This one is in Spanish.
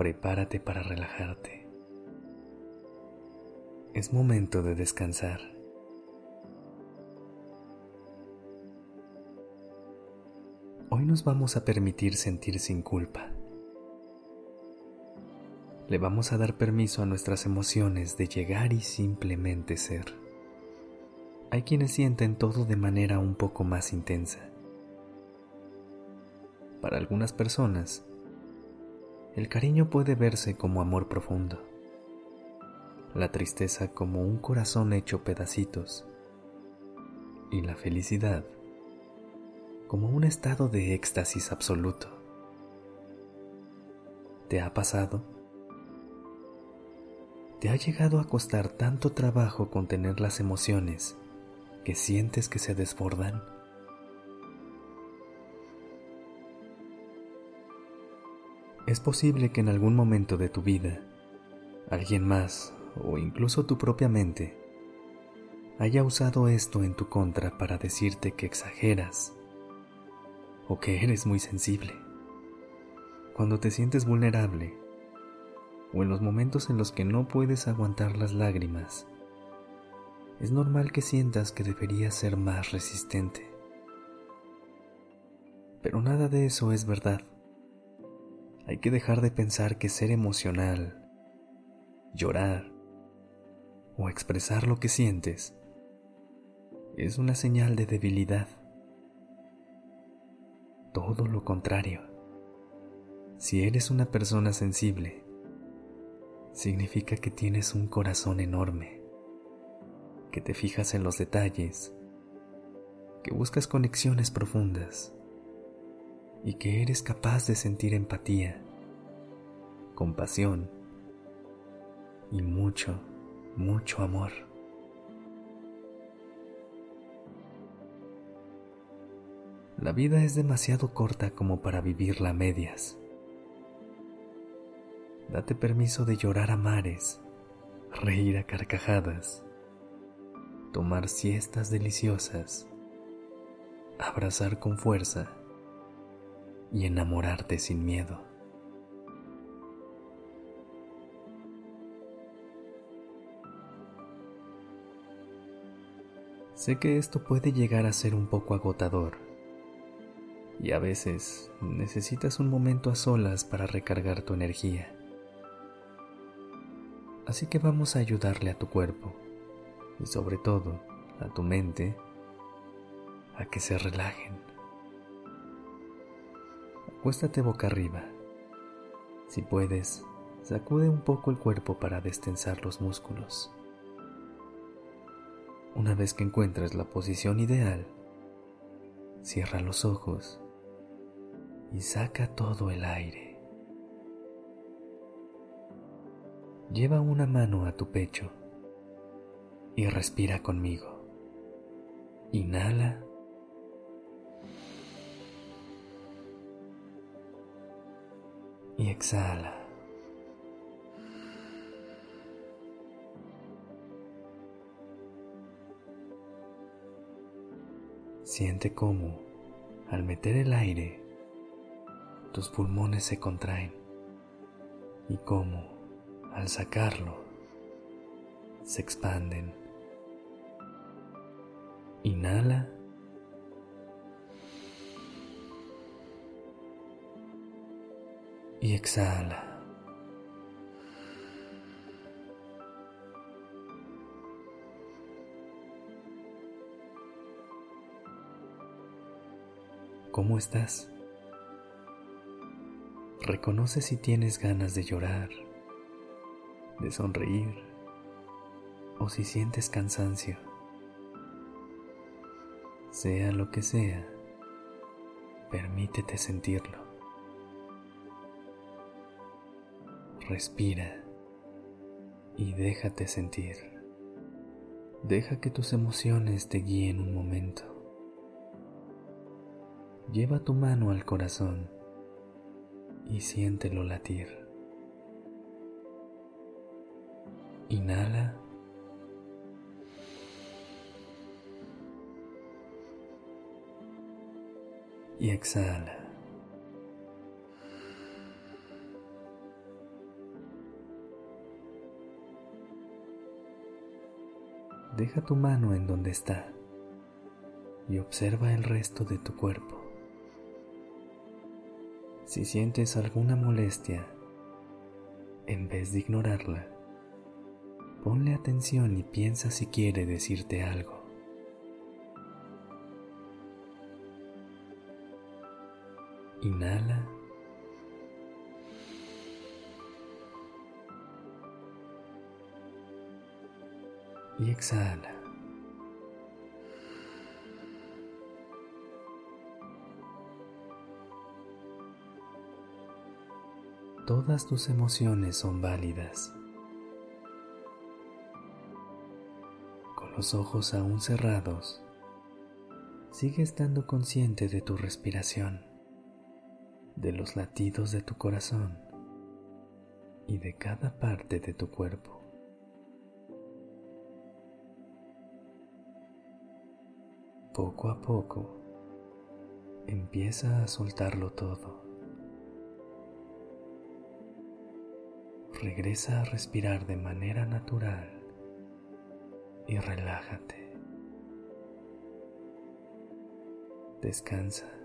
Prepárate para relajarte. Es momento de descansar. Hoy nos vamos a permitir sentir sin culpa. Le vamos a dar permiso a nuestras emociones de llegar y simplemente ser. Hay quienes sienten todo de manera un poco más intensa. Para algunas personas, el cariño puede verse como amor profundo, la tristeza como un corazón hecho pedacitos y la felicidad como un estado de éxtasis absoluto. ¿Te ha pasado? ¿Te ha llegado a costar tanto trabajo contener las emociones que sientes que se desbordan? Es posible que en algún momento de tu vida alguien más o incluso tu propia mente haya usado esto en tu contra para decirte que exageras o que eres muy sensible. Cuando te sientes vulnerable o en los momentos en los que no puedes aguantar las lágrimas, es normal que sientas que deberías ser más resistente. Pero nada de eso es verdad. Hay que dejar de pensar que ser emocional, llorar o expresar lo que sientes es una señal de debilidad todo lo contrario. Si eres una persona sensible, significa que tienes un corazón enorme, que te fijas en los detalles, que buscas conexiones profundas y que eres capaz de sentir empatía, compasión y mucho, mucho amor. La vida es demasiado corta como para vivirla a medias. Date permiso de llorar a mares, reír a carcajadas, tomar siestas deliciosas, abrazar con fuerza y enamorarte sin miedo. Sé que esto puede llegar a ser un poco agotador y a veces necesitas un momento a solas para recargar tu energía. Así que vamos a ayudarle a tu cuerpo y sobre todo a tu mente a que se relajen. Acuéstate boca arriba. Si puedes, sacude un poco el cuerpo para destensar los músculos. Una vez que encuentres la posición ideal, cierra los ojos y saca todo el aire. Lleva una mano a tu pecho y respira conmigo. Inhala. Y exhala. Siente cómo, al meter el aire, tus pulmones se contraen y cómo al sacarlo se expanden. Inhala. Y exhala. ¿Cómo estás? Reconoce si tienes ganas de llorar, de sonreír o si sientes cansancio. Sea lo que sea, permítete sentirlo. Respira y déjate sentir. Deja que tus emociones te guíen un momento. Lleva tu mano al corazón y siéntelo latir. Inhala. Y exhala. Deja tu mano en donde está y observa el resto de tu cuerpo. Si sientes alguna molestia, en vez de ignorarla, ponle atención y piensa si quiere decirte algo. Inhala. Y exhala. Todas tus emociones son válidas. Con los ojos aún cerrados, sigue estando consciente de tu respiración, de los latidos de tu corazón y de cada parte de tu cuerpo. Poco a poco, empieza a soltarlo todo. regresa a respirar de manera natural y relájate. Descansa.